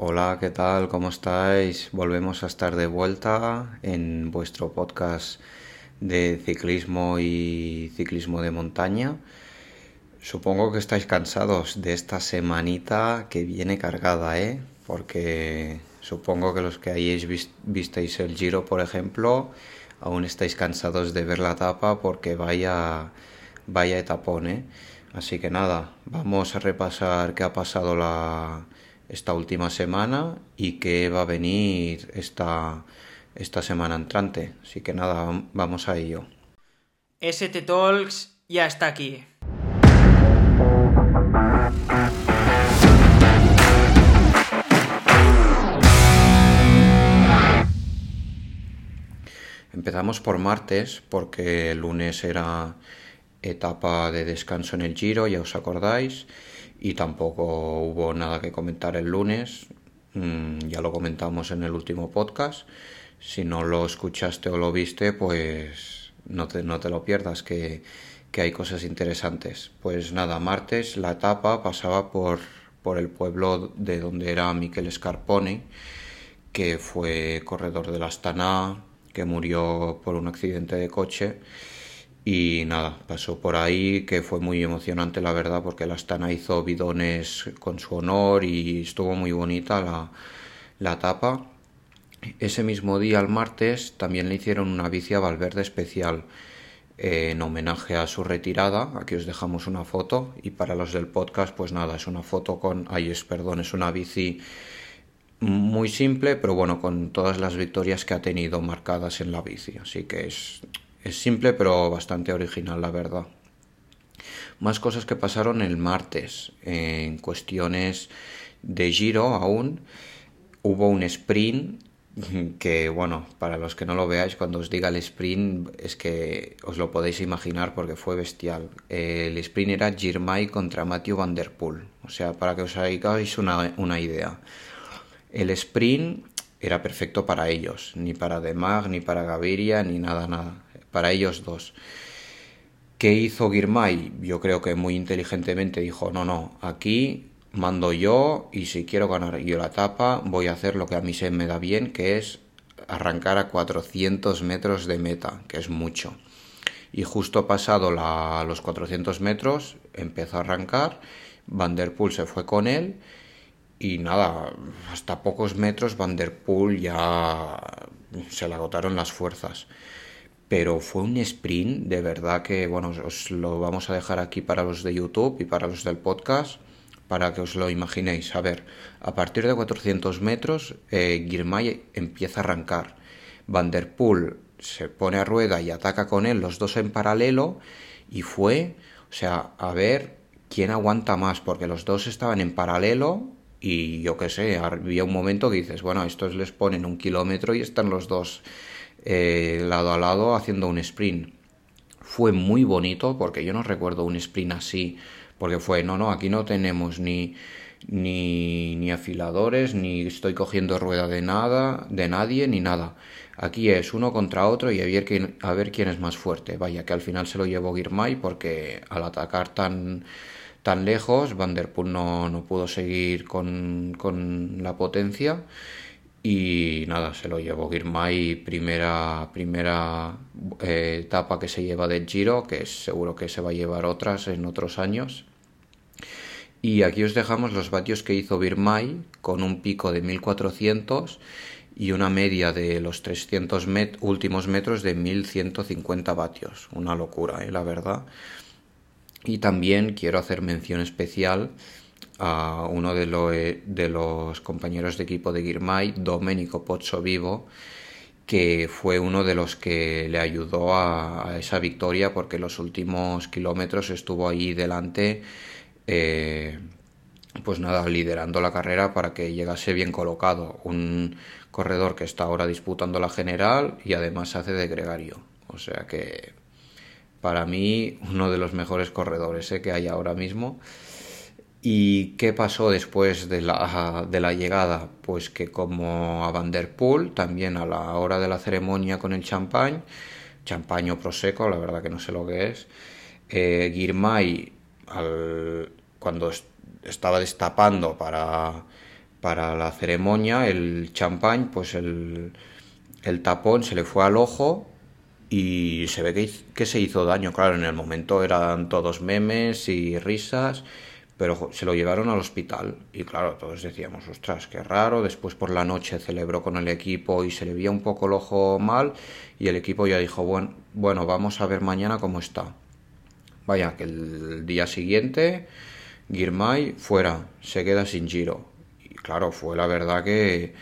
Hola, ¿qué tal? ¿Cómo estáis? Volvemos a estar de vuelta en vuestro podcast de ciclismo y ciclismo de montaña. Supongo que estáis cansados de esta semanita que viene cargada, ¿eh? Porque supongo que los que hayáis visteis el Giro, por ejemplo, aún estáis cansados de ver la tapa porque vaya, vaya etapón, ¿eh? Así que nada, vamos a repasar qué ha pasado la, esta última semana y qué va a venir esta, esta semana entrante. Así que nada, vamos a ello. ST Talks ya está aquí. Empezamos por martes porque el lunes era etapa de descanso en el Giro, ya os acordáis, y tampoco hubo nada que comentar el lunes, mm, ya lo comentamos en el último podcast. Si no lo escuchaste o lo viste, pues no te, no te lo pierdas, que, que hay cosas interesantes. Pues nada, martes la etapa pasaba por, por el pueblo de donde era Miquel Scarpone, que fue corredor de la Astana, que murió por un accidente de coche y nada, pasó por ahí que fue muy emocionante la verdad porque la Astana hizo bidones con su honor y estuvo muy bonita la, la tapa. Ese mismo día, el martes, también le hicieron una bici a Valverde especial eh, en homenaje a su retirada. Aquí os dejamos una foto y para los del podcast, pues nada, es una foto con, ay, es, perdón, es una bici muy simple, pero bueno, con todas las victorias que ha tenido marcadas en la bici. Así que es es simple pero bastante original, la verdad. Más cosas que pasaron el martes. En cuestiones de giro aún. Hubo un sprint que, bueno, para los que no lo veáis, cuando os diga el sprint, es que os lo podéis imaginar porque fue bestial. El sprint era Girmay contra Matthew Van Der Poel. O sea, para que os hagáis una, una idea. El sprint era perfecto para ellos, ni para Demag, ni para Gaviria, ni nada, nada para ellos dos. ¿Qué hizo Girmay? Yo creo que muy inteligentemente dijo, no, no, aquí mando yo y si quiero ganar yo la etapa voy a hacer lo que a mí se me da bien, que es arrancar a 400 metros de meta, que es mucho. Y justo pasado los 400 metros empezó a arrancar, Van Der se fue con él y nada, hasta pocos metros Van Der ya se le agotaron las fuerzas pero fue un sprint de verdad que, bueno, os lo vamos a dejar aquí para los de YouTube y para los del podcast, para que os lo imaginéis. A ver, a partir de 400 metros, eh, Girmay empieza a arrancar. Van der Poel se pone a rueda y ataca con él, los dos en paralelo, y fue, o sea, a ver quién aguanta más, porque los dos estaban en paralelo y yo qué sé, había un momento que dices, bueno, estos les ponen un kilómetro y están los dos eh, lado a lado haciendo un sprint. Fue muy bonito porque yo no recuerdo un sprint así, porque fue, no, no, aquí no tenemos ni, ni, ni afiladores, ni estoy cogiendo rueda de nada, de nadie, ni nada. Aquí es uno contra otro y a ver quién, a ver quién es más fuerte. Vaya, que al final se lo llevó Girmay porque al atacar tan, tan lejos, Van Der Poel no, no pudo seguir con, con la potencia y nada, se lo llevó Girmay, primera, primera eh, etapa que se lleva del Giro, que seguro que se va a llevar otras en otros años. Y aquí os dejamos los vatios que hizo Girmay con un pico de 1400 y una media de los 300 últimos metros de 1150 vatios. Una locura, ¿eh? la verdad. Y también quiero hacer mención especial a uno de, de los compañeros de equipo de Girmay, Domenico Pozzo Vivo, que fue uno de los que le ayudó a, esa victoria porque los últimos kilómetros estuvo ahí delante, eh, pues nada, liderando la carrera para que llegase bien colocado. Un corredor que está ahora disputando la general y además hace de gregario. O sea que para mí uno de los mejores corredores eh, que hay ahora mismo. ¿Y qué pasó después de la, de la llegada? Pues que como a Van Der también a la hora de la ceremonia con el champán, champán o prosecco, la verdad que no sé lo que es, eh, Girmay, al, cuando estaba destapando para, para la ceremonia el champán, pues el, el tapón se le fue al ojo y se ve que, que, se hizo daño. Claro, en el momento eran todos memes y risas, pero se lo llevaron al hospital y claro, todos decíamos, ostras, qué raro. Después por la noche celebró con el equipo y se le veía un poco el ojo mal y el equipo ya dijo, bueno, bueno vamos a ver mañana cómo está. Vaya, que el día siguiente Girmay fuera, se queda sin giro. Y claro, fue la verdad que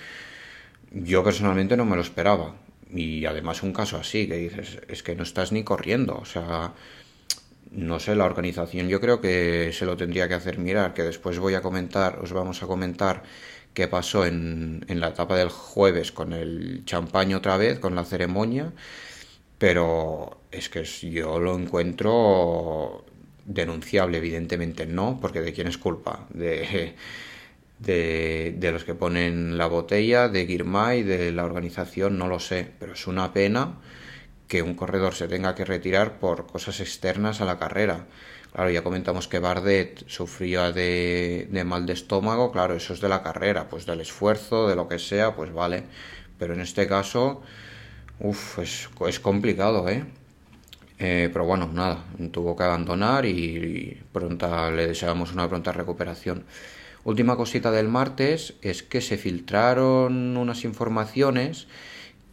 yo personalmente no me lo esperaba. Y además un caso así, que dices, es que no estás ni corriendo. O sea, no sé, la organización yo creo que se lo tendría que hacer mirar, que después voy a comentar, os vamos a comentar qué pasó en, en la etapa del jueves con el champán otra vez, con la ceremonia. Pero es que yo lo encuentro denunciable, evidentemente no, porque ¿de quién es culpa? De, de, los que ponen la botella, de Girmay, de la organización, no lo sé, pero es una pena que un corredor se tenga que retirar por cosas externas a la carrera. Claro, ya comentamos que Bardet sufría de, mal de estómago, claro, eso es de la carrera, pues del esfuerzo, de lo que sea, pues vale, pero en este caso, uff, es, es complicado, ¿eh? Eh, pero bueno, nada, tuvo que abandonar y, pronta, le deseamos una pronta recuperación. Última cosita del martes es que se filtraron unas informaciones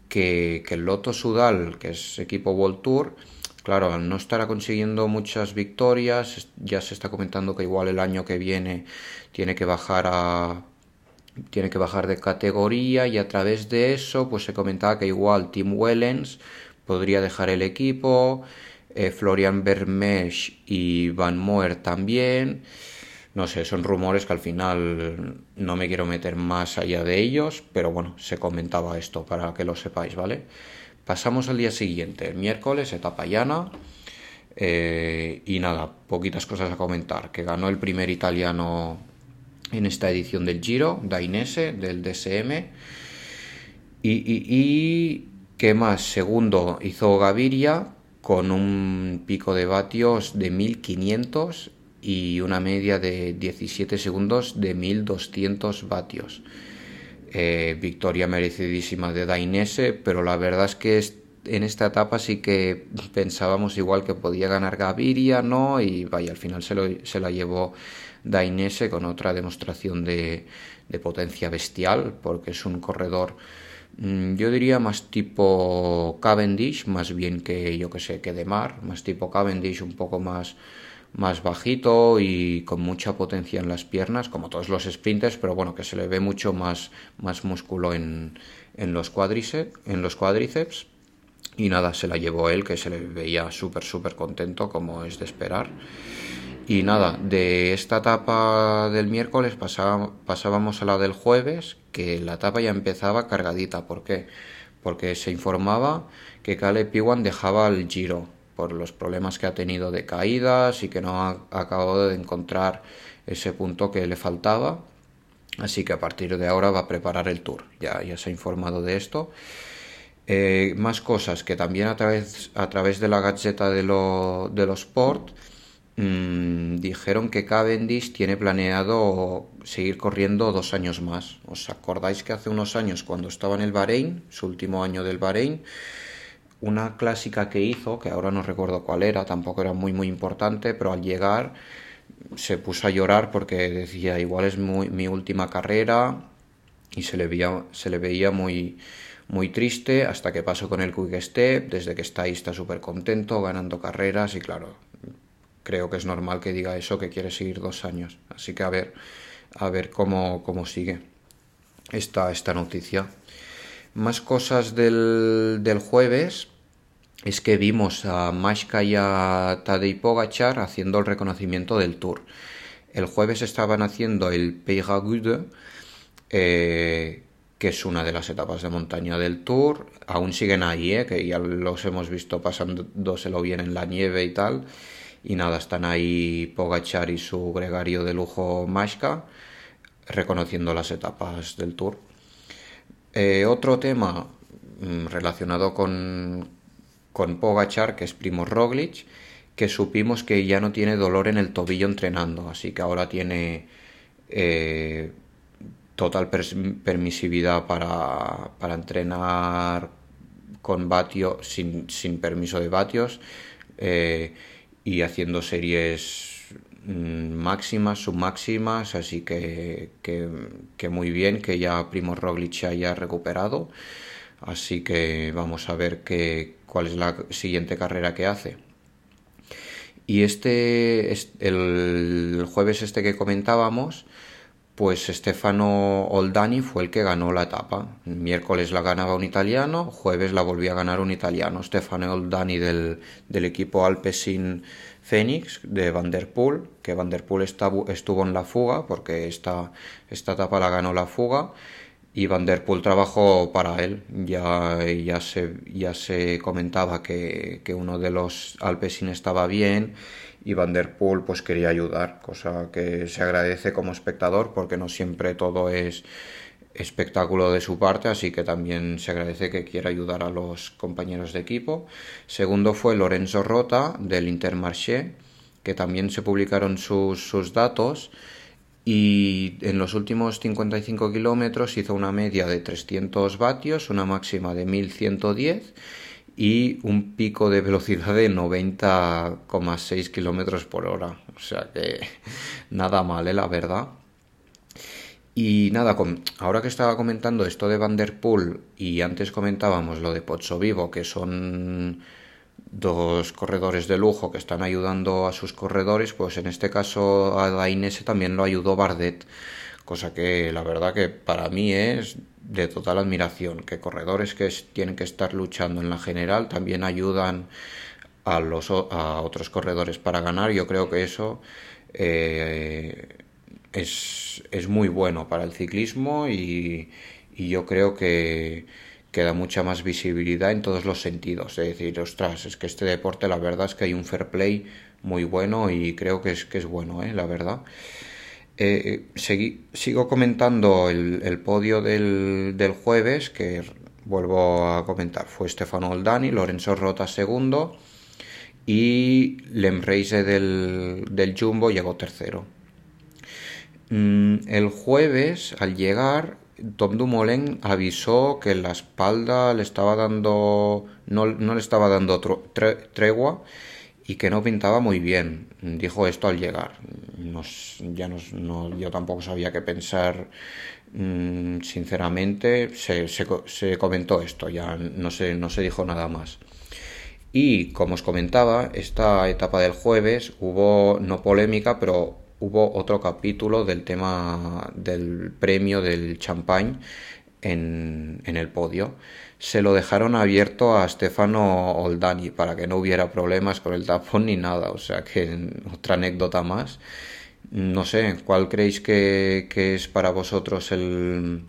que, que el Loto Sudal, que es equipo World Tour, claro, no estar consiguiendo muchas victorias, ya se está comentando que igual el año que viene tiene que bajar a tiene que bajar de categoría y a través de eso pues se comentaba que igual Tim Wellens podría dejar el equipo, eh, Florian Bermesh y Van Moer también. No sé, son rumores que al final no me quiero meter más allá de ellos, pero bueno, se comentaba esto para que lo sepáis, ¿vale? Pasamos al día siguiente, el miércoles, etapa llana. Eh, y nada, poquitas cosas a comentar. Que ganó el primer italiano en esta edición del Giro, Dainese, del DSM. y ¿Qué más? Segundo hizo Gaviria con un pico de vatios de 1500 y una media de 17 segundos de 1200 vatios. Eh, victoria merecidísima de Dainese, pero la verdad es que en esta etapa sí que pensábamos igual que podía ganar Gaviria, ¿no? Y vaya, al final se, lo, se la llevó Dainese con otra demostración de, de potencia bestial, porque es un corredor Mm, yo diría más tipo Cavendish, más bien que yo que sé, que de mar, más tipo Cavendish, un poco más, más bajito y con mucha potencia en las piernas, como todos los sprinters, pero bueno, que se le ve mucho más, más músculo en, en, los cuádriceps, en los cuádriceps. Y nada, se la llevó él, que se le veía súper, súper contento, como es de esperar. Y nada, de esta etapa del miércoles pasábamos a la del jueves, que la etapa ya empezaba cargadita. ¿Por qué? Porque se informaba que Caleb Piwan dejaba el giro por los problemas que ha tenido de caídas y que no ha acabado de encontrar ese punto que le faltaba. Así que a partir de ahora va a preparar el tour. Ya, ya se ha informado de esto. Eh, más cosas que también a través, a través de la gacheta de, lo, de los Sport Mm, dijeron que Cavendish tiene planeado seguir corriendo dos años más. ¿Os acordáis que hace unos años, cuando estaba en el Bahrein, su último año del Bahrein, una clásica que hizo, que ahora no recuerdo cuál era, tampoco era muy muy importante, pero al llegar se puso a llorar porque decía, igual es mi última carrera y se le veía, se le veía muy, muy triste hasta que pasó con el Quick Step, desde que está ahí está súper contento, ganando carreras y claro, creo que es normal que diga eso, que quiere seguir dos años. Así que a ver, a ver cómo, cómo sigue esta, esta noticia. Más cosas del, del jueves es que vimos a Mashka y a Tadej Pogachar haciendo el reconocimiento del Tour. El jueves estaban haciendo el Peyragude, eh, que es una de las etapas de montaña del Tour. Aún siguen ahí, eh, que ya los hemos visto pasándoselo bien en la nieve y tal. Y nada, están ahí Pogachar y su gregario de lujo Mashka reconociendo las etapas del Tour. Eh, otro tema mm, relacionado con, con Pogachar, que es Primo Roglic, que supimos que ya no tiene dolor en el tobillo entrenando, así que ahora tiene eh, total permisividad para, para entrenar con vatio sin, sin permiso de vatios eh, y haciendo series mm, máximas, submáximas, así que, que, muy bien que ya Primo Roglic haya recuperado, así que vamos a ver qué, cuál es la siguiente carrera que hace. Y este, el jueves este que comentábamos, pues Stefano Oldani fue el que ganó la etapa. Miércoles la ganaba un italiano, jueves la volvía a ganar un italiano. Stefano Oldani del, del equipo Alpecin Phoenix de Van der Poel, que Van der Poel estuvo en la fuga porque esta, esta etapa la ganó la fuga y Van der Poel trabajó para él. Ya, ya, se, ya se comentaba que, que uno de los Alpecin estaba bien y Van der Poel pues quería ayudar, cosa que se agradece como espectador porque no siempre todo es espectáculo de su parte, así que también se agradece que quiera ayudar a los compañeros de equipo. Segundo fue Lorenzo Rota del Intermarché, que también se publicaron sus, sus datos y en los últimos 55 kilómetros hizo una media de 300 vatios, una máxima de 1110 y un pico de velocidad de 90,6 kilómetros por hora. O sea que nada mal, ¿eh? la verdad. Y nada, ahora que estaba comentando esto de Vanderpool y antes comentábamos lo de Pozzo Vivo, que son dos corredores de lujo que están ayudando a sus corredores, pues en este caso a Dainese también lo ayudó Bardet, cosa que la verdad que para mí es de total admiración, que corredores que tienen que estar luchando en la general también ayudan a, los, a otros corredores para ganar. Yo creo que eso eh, es, es, muy bueno para el ciclismo y, y yo creo que, que, da mucha más visibilidad en todos los sentidos. Es decir, ostras, es que este deporte la verdad es que hay un fair play muy bueno y creo que es, que es bueno, ¿eh? la verdad. Eh, sigo comentando el, podio del, jueves, que vuelvo a comentar, fue Stefano Oldani, Lorenzo Rota segundo y Lemreise del, del Jumbo llegó tercero. Mm, el jueves, al llegar, Tom Dumoulin avisó que la espalda le estaba dando, no, no le estaba dando tregua y que no pintaba muy bien. Dijo esto al llegar. ya no, yo tampoco sabía qué pensar. Mm, sinceramente, se, se, comentó esto, ya no se, no se dijo nada más. Y como os comentaba, esta etapa del jueves hubo, no polémica, pero hubo otro capítulo del tema del premio del champagne en, en el podio se lo dejaron abierto a Stefano Oldani para que no hubiera problemas con el tapón ni nada. O sea que otra anécdota más. No sé, ¿cuál creéis que, es para vosotros el,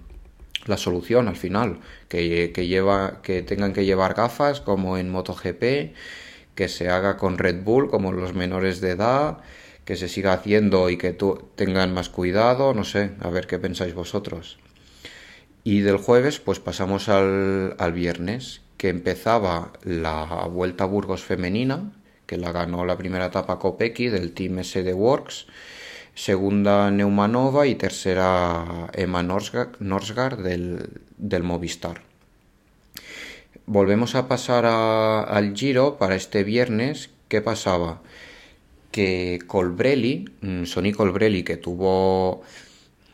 la solución al final? Que, lleva, que tengan que llevar gafas como en MotoGP, que se haga con Red Bull como los menores de edad, que se siga haciendo y que tengan más cuidado, no sé, a ver qué pensáis vosotros. Y del jueves pues pasamos al, viernes, que empezaba la Vuelta a Burgos femenina, que la ganó la primera etapa Kopecky del Team SD Works, segunda Neumanova y tercera Emma Norsgaard del, Movistar. Volvemos a pasar al Giro para este viernes. ¿Qué pasaba? Que Colbrelli, mm, Sonny Colbrelli, que tuvo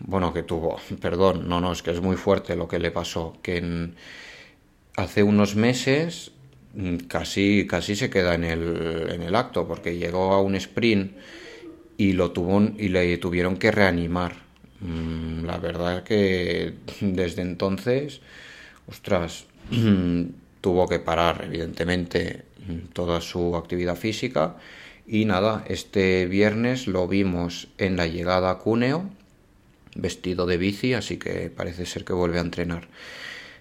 bueno, que tuvo, perdón, no, no, es que es muy fuerte lo que le pasó, que hace unos meses mm, casi, casi se queda en el, en el acto, porque llegó a un sprint y, lo tuvo, y le tuvieron que reanimar. Mm, la verdad que desde entonces, ostras, tuvo que parar, evidentemente, toda su actividad física. Y nada, este viernes lo vimos en la llegada a Cuneo, vestido de bici, así que parece ser que vuelve a entrenar.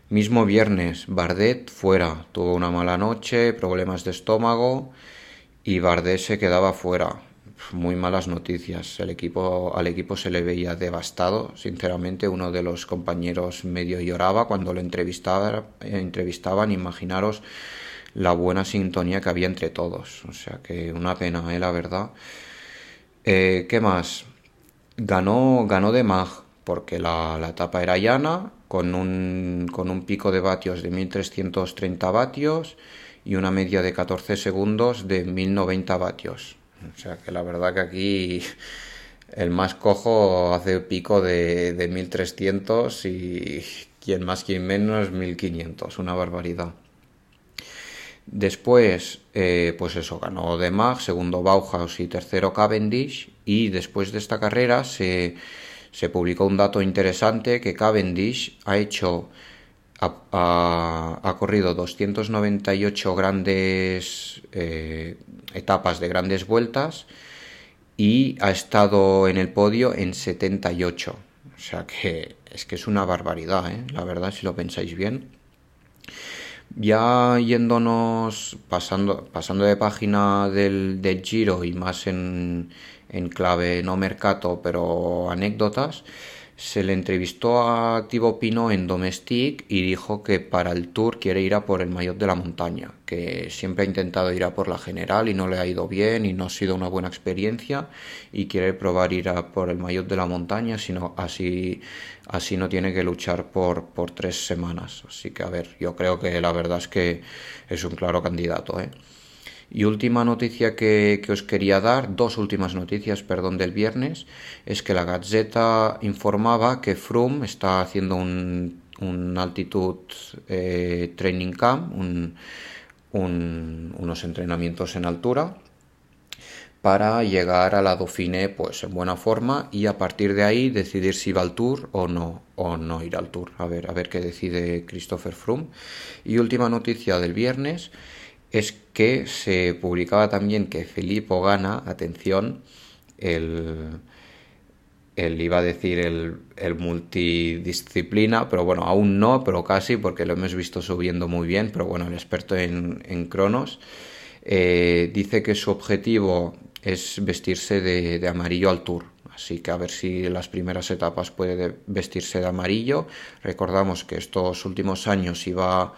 Mismo viernes, Bardet fuera, tuvo una mala noche, problemas de estómago y Bardet se quedaba fuera. Muy malas noticias. El equipo, al equipo se le veía devastado. Sinceramente, uno de los compañeros medio lloraba cuando lo entrevistaba, entrevistaban. Imaginaros la buena sintonía que había entre todos. O sea que una pena, ¿eh? la verdad. Eh, ¿Qué más? Ganó, ganó de Mag, porque la, la era llana, con un, con un pico de vatios de 1330 vatios y una media de 14 segundos de 1090 vatios. O sea que la verdad que aquí el más cojo hace pico de, de 1300 y quien más, quien menos, 1500. Una barbaridad. Después, eh, pues eso, ganó De Mag, segundo Bauhaus y tercero Cavendish. Y después de esta carrera se, se publicó un dato interesante que Cavendish ha hecho, ha, ha, corrido 298 grandes eh, etapas de grandes vueltas y ha estado en el podio en 78. O sea que es que es una barbaridad, ¿eh? la verdad, si lo pensáis bien. Ya yéndonos, pasando, pasando de página del, del Giro y más en, en clave no mercato, pero anécdotas, se le entrevistó a Thibaut Pino en Domestic y dijo que para el Tour quiere ir a por el maillot de la montaña, que siempre ha intentado ir a por la general y no le ha ido bien y no ha sido una buena experiencia y quiere probar ir a por el maillot de la montaña, sino así así no tiene que luchar por, por tres semanas. Así que a ver, yo creo que la verdad es que es un claro candidato, ¿eh? Y última noticia que, que, os quería dar, dos últimas noticias, perdón, del viernes, es que la Gazeta informaba que Froome está haciendo un, un altitude eh, training camp, un, un, unos entrenamientos en altura para llegar a la Dauphiné pues en buena forma y a partir de ahí decidir si va al Tour o no o no ir al Tour. A ver, a ver qué decide Christopher Froome. Y última noticia del viernes es que se publicaba también que Filippo gana, atención, el, el iba a decir el, el, multidisciplina, pero bueno, aún no, pero casi, porque lo hemos visto subiendo muy bien, pero bueno, el experto en, en cronos eh, dice que su objetivo es vestirse de, de, amarillo al tour. Así que a ver si en las primeras etapas puede vestirse de amarillo. Recordamos que estos últimos años iba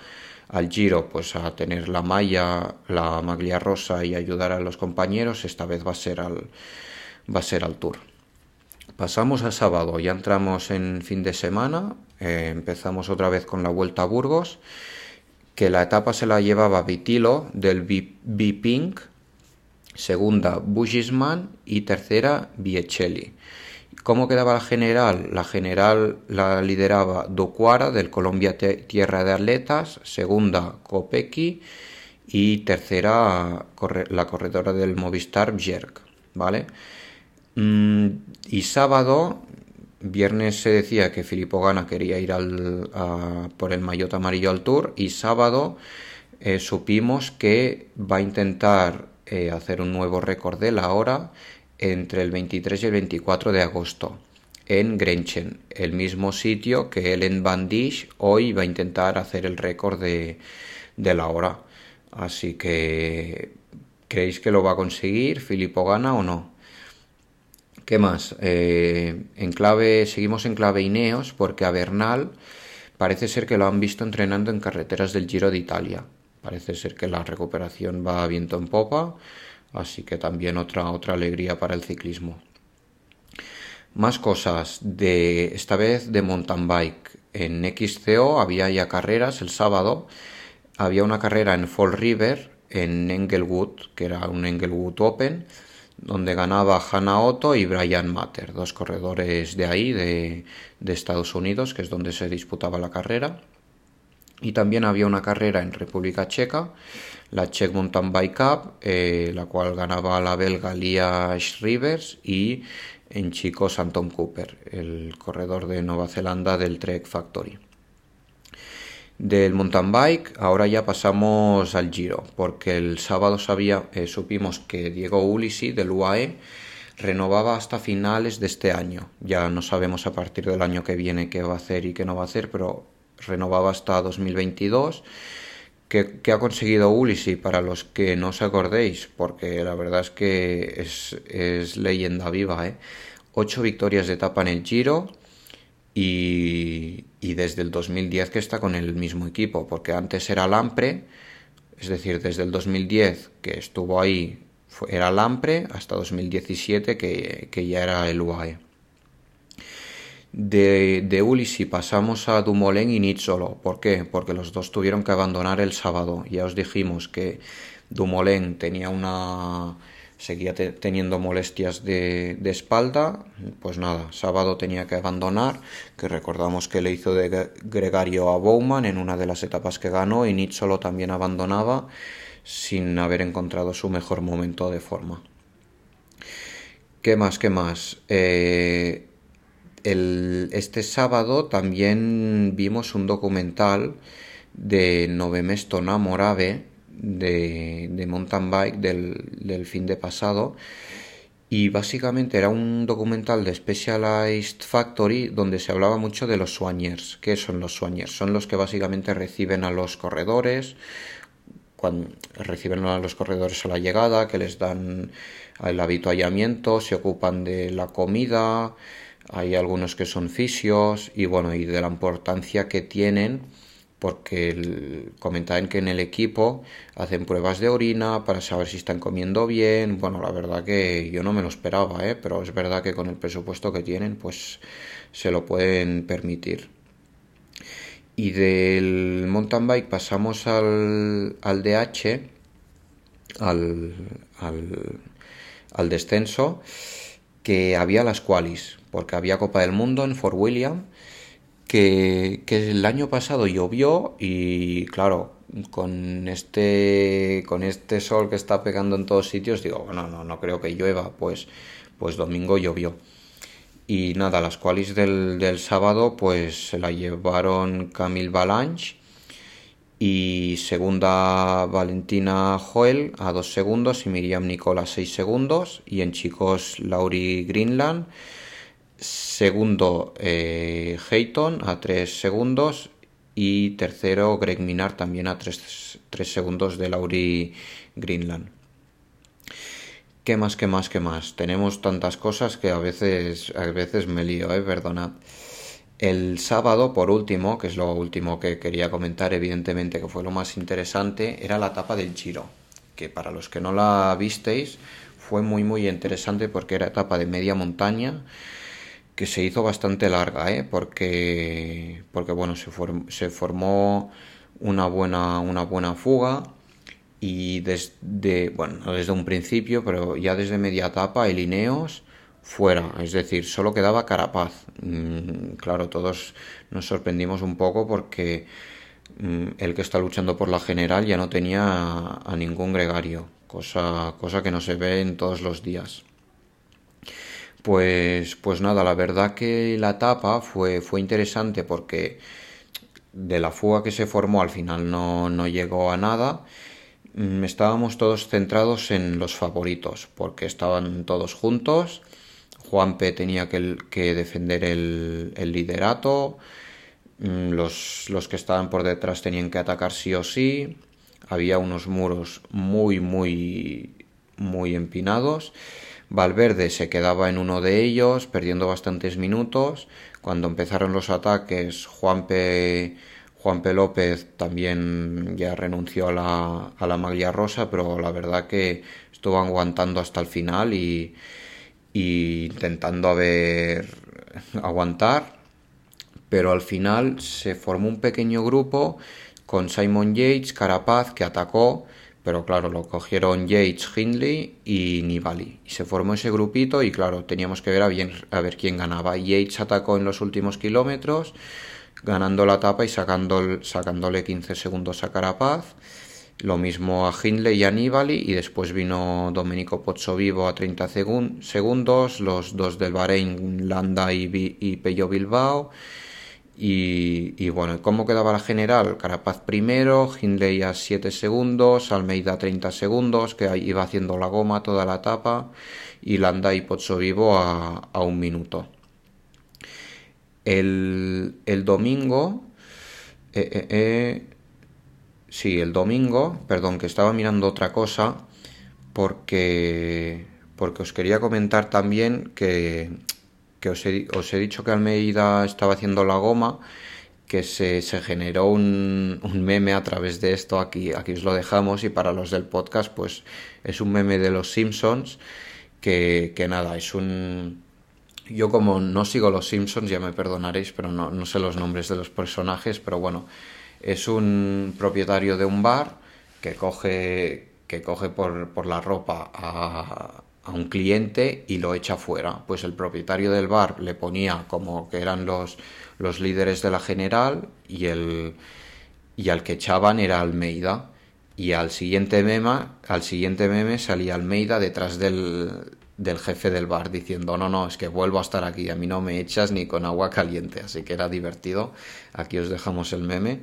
al Giro pues a tener la malla, la maglia rosa y ayudar a los compañeros, esta vez va a ser al, va a ser al Tour. Pasamos a sábado, ya entramos en fin de semana, eh, empezamos otra vez con la Vuelta a Burgos, que la etapa se la llevaba Vitilo del B-Pink, segunda Bugisman y tercera Biecelli. ¿Cómo quedaba la general? La general la lideraba Docuara del Colombia Tierra de Atletas, segunda Kopecky y tercera la corredora del Movistar Bjerg, ¿vale? Mm, y sábado, viernes se decía que Filippo Gana quería ir al, a, por el maillot amarillo al Tour y sábado eh, supimos que va a intentar eh, hacer un nuevo récord de la hora entre el 23 y el 24 de agosto en Grenchen, el mismo sitio que Ellen Van Dish hoy va a intentar hacer el récord de, de la hora. Así que, ¿creéis que lo va a conseguir? ¿Filippo gana o no? ¿Qué más? Eh, en clave, seguimos en clave Ineos porque a Bernal parece ser que lo han visto entrenando en carreteras del Giro de Italia. Parece ser que la recuperación va viento en popa Así que también otra, otra alegría para el ciclismo. Más cosas, de esta vez de mountain bike. En XCO había ya carreras el sábado. Había una carrera en Fall River, en Englewood, que era un Englewood Open, donde ganaba Hannah Otto y Brian Matter, dos corredores de ahí, de, de Estados Unidos, que es donde se disputaba la carrera. Y también había una carrera en República Checa, la Czech Mountain Bike Cup, eh, la cual ganaba la belga Lia Rivers y en chicos Anton Cooper, el corredor de Nueva Zelanda del Trek Factory. Del mountain bike, ahora ya pasamos al Giro, porque el sábado sabía, eh, supimos que Diego Ulisi del UAE renovaba hasta finales de este año. Ya no sabemos a partir del año que viene qué va a hacer y qué no va a hacer, pero renovaba hasta 2022 ¿Qué, ha conseguido Ulisi para los que no os acordéis? Porque la verdad es que es, leyenda viva, ¿eh? Ocho victorias de etapa en el Giro y, y, desde el 2010 que está con el mismo equipo, porque antes era Lampre, es decir, desde el 2010 que estuvo ahí era Lampre hasta 2017 que, que ya era el UAE. De, de pasamos a Dumoulin y Nizzolo. ¿Por qué? Porque los dos tuvieron que abandonar el sábado. Ya os dijimos que Dumoulin tenía una seguía teniendo molestias de, de, espalda, pues nada, sábado tenía que abandonar, que recordamos que le hizo de gregario a Bowman en una de las etapas que ganó y Nizzolo también abandonaba sin haber encontrado su mejor momento de forma. ¿Qué más? ¿Qué más? Eh, el, este sábado también vimos un documental de Novemesto Namorabe de, mountain bike del, del, fin de pasado y básicamente era un documental de Specialized Factory donde se hablaba mucho de los soigners. ¿Qué son los soigners? Son los que básicamente reciben a los corredores, cuando reciben a los corredores a la llegada, que les dan el habituallamiento, se ocupan de la comida, hay algunos que son fisios y bueno, y de la importancia que tienen porque comentaban que en el equipo hacen pruebas de orina para saber si están comiendo bien. Bueno, la verdad que yo no me lo esperaba, ¿eh? pero es verdad que con el presupuesto que tienen, pues se lo pueden permitir. Y del mountain bike pasamos al, al DH, al, al, al descenso, que había las qualis, porque había Copa del Mundo en Fort William que, el año pasado llovió y claro, con este, con este sol que está pegando en todos sitios, digo, bueno, no, no creo que llueva, pues, pues domingo llovió. Y nada, las qualis del, del sábado pues se la llevaron Camille Balanche y segunda Valentina Joel a dos segundos y Miriam Nicola a seis segundos y en chicos Lauri Greenland Segundo, eh, Hayton a 3 segundos. Y tercero, Greg Minar también a 3, segundos de Lauri Greenland. ¿Qué más, qué más, qué más? Tenemos tantas cosas que a veces, a veces me lío, ¿eh? Perdonad. El sábado, por último, que es lo último que quería comentar, evidentemente, que fue lo más interesante, era la etapa del Giro, que para los que no la visteis, fue muy, muy interesante porque era etapa de media montaña, que se hizo bastante larga, ¿eh? porque, porque bueno, se, se formó una buena, una buena fuga y desde, bueno, desde un principio, pero ya desde media etapa, el Ineos fuera, es decir, solo quedaba Carapaz. Mm, claro, todos nos sorprendimos un poco porque mm, el que está luchando por la general ya no tenía a, a ningún gregario, cosa, cosa que no se ve en todos los días. Pues, pues nada, la verdad que la etapa fue, fue interesante porque de la fuga que se formó al final no, no llegó a nada. Mm, estábamos todos centrados en los favoritos porque estaban todos juntos. Juanpe tenía que, defender el, el liderato. Mm, los, los que estaban por detrás tenían que atacar sí o sí. Había unos muros muy, muy, muy empinados Valverde se quedaba en uno de ellos, perdiendo bastantes minutos. Cuando empezaron los ataques, Juanpe, Juanpe López también ya renunció a la, a la maglia rosa, pero la verdad que estuvo aguantando hasta el final y, y intentando a ver, aguantar. Pero al final se formó un pequeño grupo con Simon Yates, Carapaz, que atacó pero claro, lo cogieron Yates, Hindley y Nibali. Y se formó ese grupito y claro, teníamos que ver a, bien, a ver quién ganaba. Yates atacó en los últimos kilómetros, ganando la etapa y sacando, sacándole 15 segundos a Carapaz. Lo mismo a Hindley y a Nibali y después vino Domenico Pozzovivo a 30 segundos, los dos del Bahrein, Landa y, y Pello Bilbao y, bueno, ¿cómo quedaba la general? Carapaz primero, Hindley a 7 segundos, Almeida 30 segundos, que iba haciendo la goma toda la etapa, y Landa y Pozzo Vivo a, a un minuto. El, el domingo, eh, eh, eh, sí, el domingo, perdón, que estaba mirando otra cosa, porque, porque os quería comentar también que que os he, os he dicho que Almeida estaba haciendo la goma, que se, se generó un, un, meme a través de esto, aquí, aquí os lo dejamos, y para los del podcast, pues es un meme de los Simpsons, que, que nada, es un, Yo como no sigo los Simpsons, ya me perdonaréis, pero no, no sé los nombres de los personajes, pero bueno, es un propietario de un bar que coge, que coge por, por la ropa a, a un cliente y lo echa fuera. Pues el propietario del bar le ponía como que eran los, los líderes de la general y el y al que echaban era Almeida. Y al siguiente meme, al siguiente meme salía Almeida detrás del, del jefe del bar diciendo no, no, es que vuelvo a estar aquí, a mí no me echas ni con agua caliente, así que era divertido. Aquí os dejamos el meme.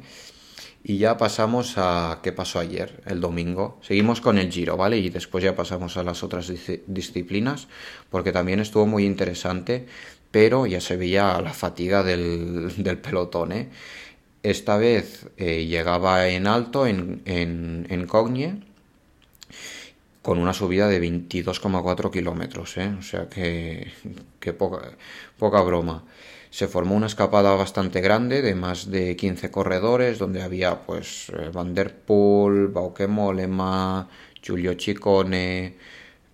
Y ya pasamos a qué pasó ayer, el domingo. Seguimos con el Giro, ¿vale? Y después ya pasamos a las otras disciplinas, porque también estuvo muy interesante, pero ya se veía la fatiga del, pelotón, ¿eh? Esta vez eh, llegaba en alto, en, en, en Cogne, con una subida de 22,4 kilómetros, ¿eh? o sea que, que poca, poca broma se formó una escapada bastante grande de más de 15 corredores donde había pues eh, Van der Poel, Bauke Mollema, Giulio Ciccone,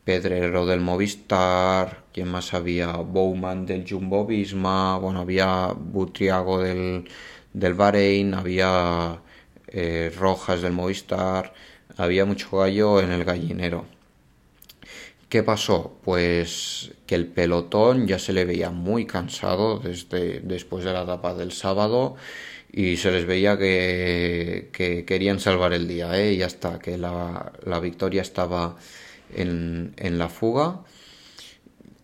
Pedrero del Movistar, quien más había Bowman del Jumbo Visma, bueno, había Butriago del, del Bahrein, había eh, Rojas del Movistar, había mucho gallo en el gallinero. ¿Qué pasó? Pues que el pelotón ya se le veía muy cansado desde después de la etapa del sábado y se les veía que, que querían salvar el día, ¿eh? ya está, que la, la victoria estaba en, en, la fuga.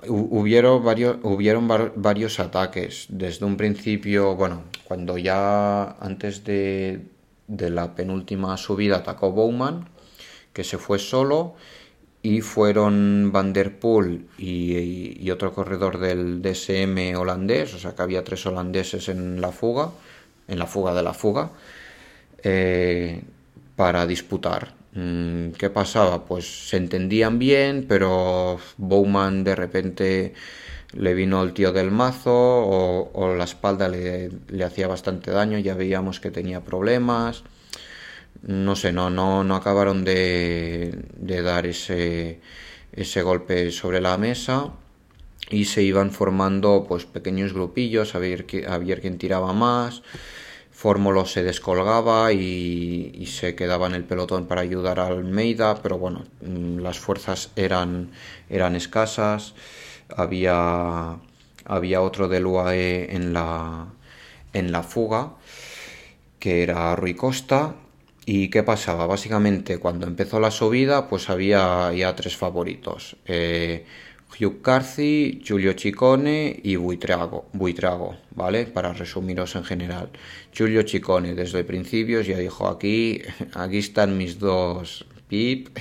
Hubieron varios, hubieron varios ataques. Desde un principio, bueno, cuando ya antes de, de la penúltima subida atacó Bowman, que se fue solo y fueron Van der Poel y, otro corredor del DSM holandés, o sea que había tres holandeses en la fuga, en la fuga de la fuga, eh, para disputar. Mm, ¿Qué pasaba? Pues se entendían bien, pero Bowman de repente le vino el tío del mazo o, la espalda le hacía bastante daño, ya veíamos que tenía problemas no sé, no, no, no acabaron de, de dar ese, ese golpe sobre la mesa y se iban formando pues pequeños grupillos a ver, a tiraba más. Fórmulo se descolgaba y, y, se quedaba en el pelotón para ayudar a Almeida, pero bueno, mm, las fuerzas eran, eran escasas. Había, había otro del UAE en la, en la fuga, que era Rui Costa, ¿Y qué pasaba? Básicamente, cuando empezó la subida, pues había ya tres favoritos. Eh, Hugh Carthy, Giulio Ciccone y Buitrago, Buitrago, ¿vale? Para resumiros en general. Giulio Ciccone desde el principio ya dijo aquí, aquí están mis dos pip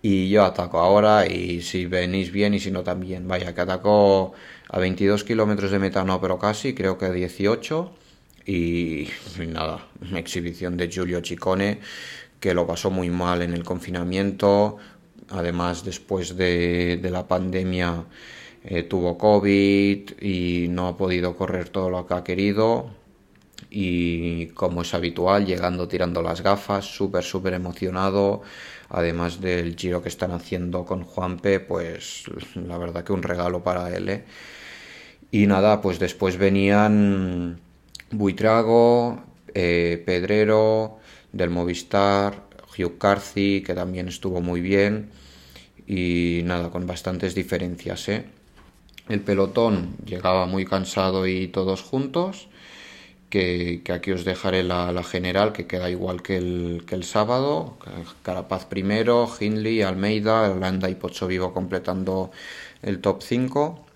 y yo ataco ahora y si venís bien y si no también. Vaya, que atacó a 22 kilómetros de meta, no, pero casi, creo que a 18 y, nada, exhibición de Giulio Ciccone que lo pasó muy mal en el confinamiento, además después de, de la pandemia eh, tuvo COVID y no ha podido correr todo lo que ha querido y como es habitual, llegando tirando las gafas, súper, súper emocionado, además del giro que están haciendo con Juanpe, pues la verdad que un regalo para él. ¿eh? Y nada, pues después venían Buitrago, eh, Pedrero, del Movistar, Hugh Carthy, que también estuvo muy bien, y nada, con bastantes diferencias. ¿eh? El pelotón llegaba muy cansado y todos juntos, que, aquí os dejaré la, general, que queda igual que el, sábado. Carapaz primero, Hindley, Almeida, Holanda y Pocho Vivo completando el top 5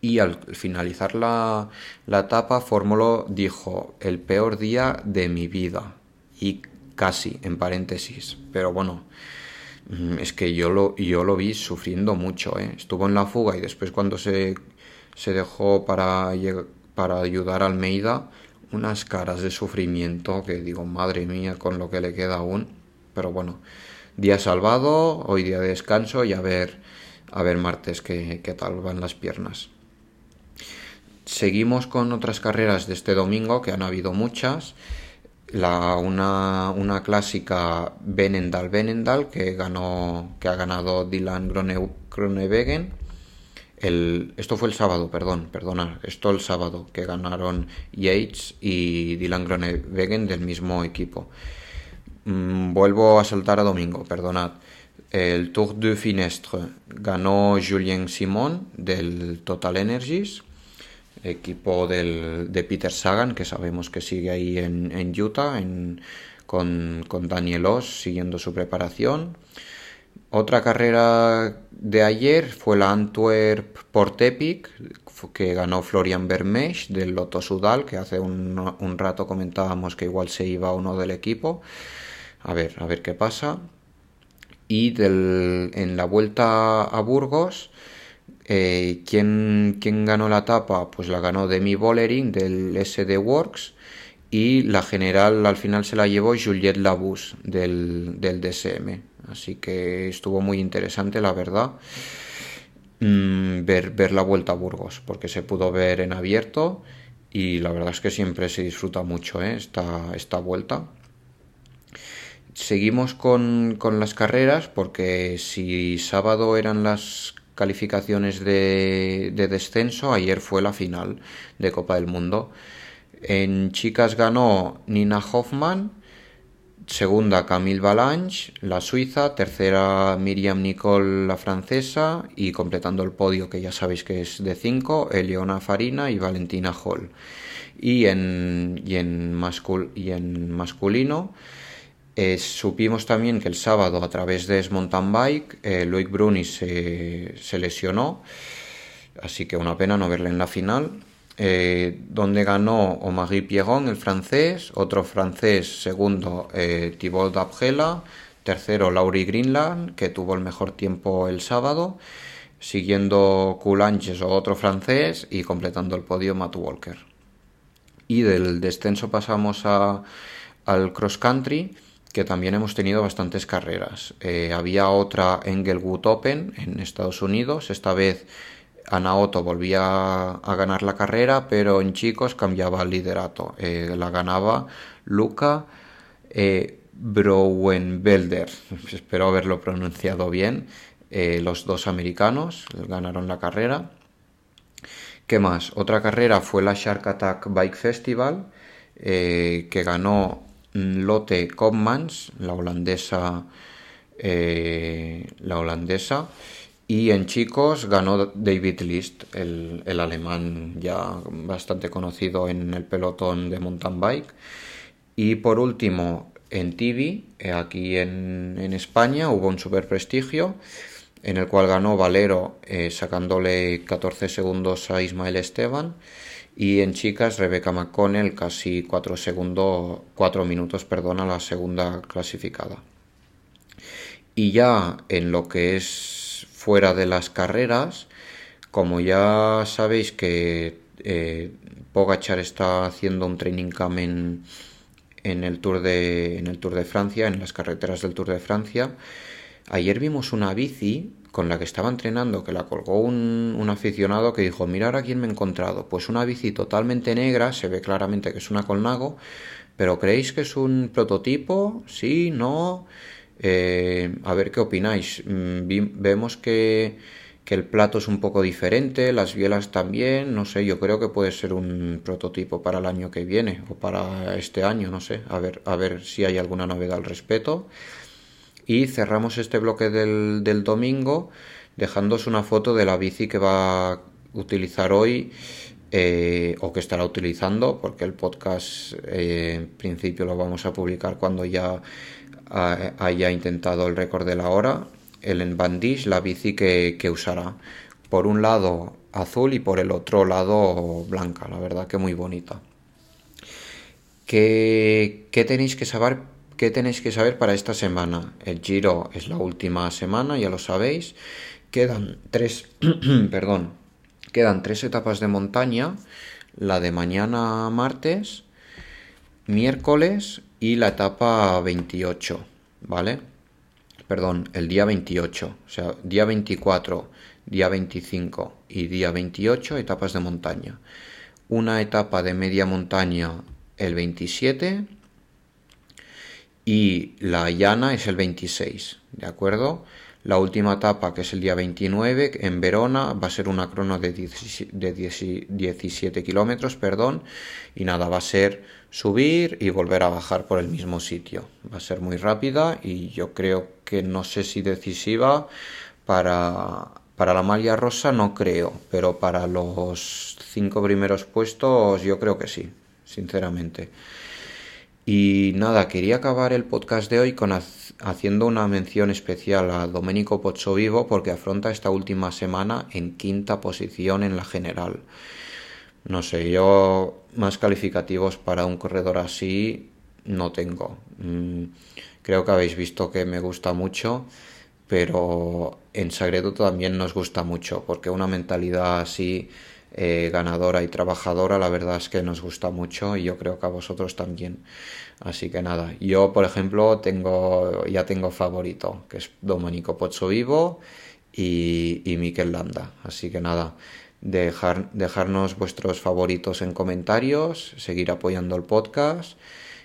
y al finalizar la, la etapa Fórmulo dijo el peor día de mi vida y casi en paréntesis. Pero bueno mm, es que yo lo, yo lo vi sufriendo mucho ¿eh? estuvo en la fuga y después cuando se, se dejó para, para ayudar a Almeida unas caras de sufrimiento que digo madre mía con lo que le queda aún pero bueno día salvado hoy día de descanso y a ver a ver martes qué, qué tal van las piernas Seguimos con otras carreras de este domingo, que han habido muchas. La, una, una clásica Benendal Benendal que ganó que ha ganado Dylan Gronewegen esto fue el sábado, perdón, perdona, esto el sábado, que ganaron Yates y Dylan Groenewegen del mismo equipo. Mm, vuelvo a saltar a domingo, perdonad. El Tour de Finestre ganó Julien Simon del Total Energies, equipo del, de Peter Sagan, que sabemos que sigue ahí en, en Utah, con, con Daniel Oss siguiendo su preparación. Otra carrera de ayer fue la Antwerp Port Epic, que ganó Florian Bermesch del Lotto Sudal, que hace un, un, rato comentábamos que igual se iba uno del equipo. A ver, a ver qué pasa. Y del, en la vuelta a Burgos, eh, ¿quién, ¿quién, ganó la etapa? Pues la ganó Demi Bollering del SD Works y la general al final se la llevó Juliette Labus del, del DSM. Así que estuvo muy interesante, la verdad, mm, ver, ver la vuelta a Burgos, porque se pudo ver en abierto y la verdad es que siempre se disfruta mucho ¿eh? esta, esta vuelta. Seguimos con, con, las carreras porque si sábado eran las calificaciones de, de, descenso, ayer fue la final de Copa del Mundo. En chicas ganó Nina Hoffman, segunda Camille Balanche, la suiza, tercera Miriam Nicole, la francesa, y completando el podio que ya sabéis que es de cinco, Eleona Farina y Valentina Hall. Y en, y en, mascul y en masculino eh, supimos también que el sábado a través de Mountain Bike eh, Bruni se, lesionó, así que una pena no verle en la final eh, donde ganó Omagui Pierron, el francés, otro francés, segundo eh, Thibaut Dabgela, tercero Laurie Greenland, que tuvo el mejor tiempo el sábado, siguiendo Coulanges o otro francés y completando el podio Matt Walker. Y del descenso pasamos al cross country, que también hemos tenido bastantes carreras. Eh, había otra Englewood Open en Estados Unidos, esta vez Anaoto volvía a ganar la carrera, pero en chicos cambiaba el liderato. Eh, la ganaba Luca eh, Brouwenbelder. Espero haberlo pronunciado bien. Eh, los dos americanos ganaron la carrera. ¿Qué más? Otra carrera fue la Shark Attack Bike Festival, que ganó Lotte Koopmans, la holandesa. Eh, la holandesa y en chicos ganó David List, el, el, alemán ya bastante conocido en el pelotón de mountain bike. Y por último, en TV, eh, aquí en, en España, hubo un super prestigio en el cual ganó Valero eh, sacándole 14 segundos a Ismael Esteban y en chicas Rebecca McConnell casi 4 segundos 4 minutos a la segunda clasificada y ya en lo que es fuera de las carreras. Como ya sabéis que eh, Pogachar está haciendo un training camp en, en, el Tour de, en el Tour de Francia, en las carreteras del Tour de Francia. Ayer vimos una bici con la que estaba entrenando, que la colgó un, un aficionado que dijo, mira a quién me he encontrado. Pues una bici totalmente negra, se ve claramente que es una Colnago, pero ¿creéis que es un prototipo? Sí, no. Eh, a ver qué opináis. Mm, vemos que, que, el plato es un poco diferente, las bielas también, no sé, yo creo que puede ser un prototipo para el año que viene o para este año, no sé, a ver, a ver si hay alguna novedad al respecto. Y cerramos este bloque del, del domingo dejándos una foto de la bici que va a utilizar hoy eh, o que estará utilizando, porque el podcast eh, en principio lo vamos a publicar cuando ya haya intentado el récord de la hora, el Enbandish, la bici que, que, usará. Por un lado azul y por el otro lado blanca, la verdad que muy bonita. ¿Qué, qué tenéis que saber? ¿Qué tenéis que saber para esta semana? El Giro es la última semana, ya lo sabéis. Quedan tres, perdón, quedan tres etapas de montaña. La de mañana martes, miércoles y la etapa 28, ¿vale? Perdón, el día 28, o sea, día 24, día 25 y día 28 etapas de montaña. Una etapa de media montaña el 27 y la llana es el 26, ¿de acuerdo? La última etapa, que es el día 29, en Verona, va a ser una crono de 17 kilómetros, perdón, y nada, va a ser subir y volver a bajar por el mismo sitio. Va a ser muy rápida y yo creo que no sé si decisiva para, para la malla rosa, no creo, pero para los cinco primeros puestos yo creo que sí, sinceramente. Y nada, quería acabar el podcast de hoy con haciendo una mención especial a Domenico Pozzovivo porque afronta esta última semana en quinta posición en la general. No sé, yo más calificativos para un corredor así no tengo. Mm, creo que habéis visto que me gusta mucho, pero en Sagredo también nos gusta mucho porque una mentalidad así eh, ganadora y trabajadora, la verdad es que nos gusta mucho y yo creo que a vosotros también. Así que nada, yo por ejemplo tengo, ya tengo favorito, que es Domenico Pozzovivo y, y Mikel Landa. Así que nada, dejar, dejarnos vuestros favoritos en comentarios, seguir apoyando el podcast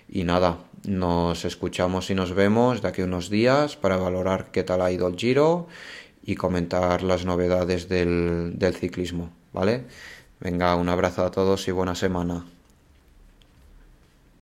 y nada, nos escuchamos y nos vemos de aquí a unos días para valorar qué tal ha ido el giro y comentar las novedades del, del ciclismo. ¿Vale? Venga, un abrazo a todos y buena semana.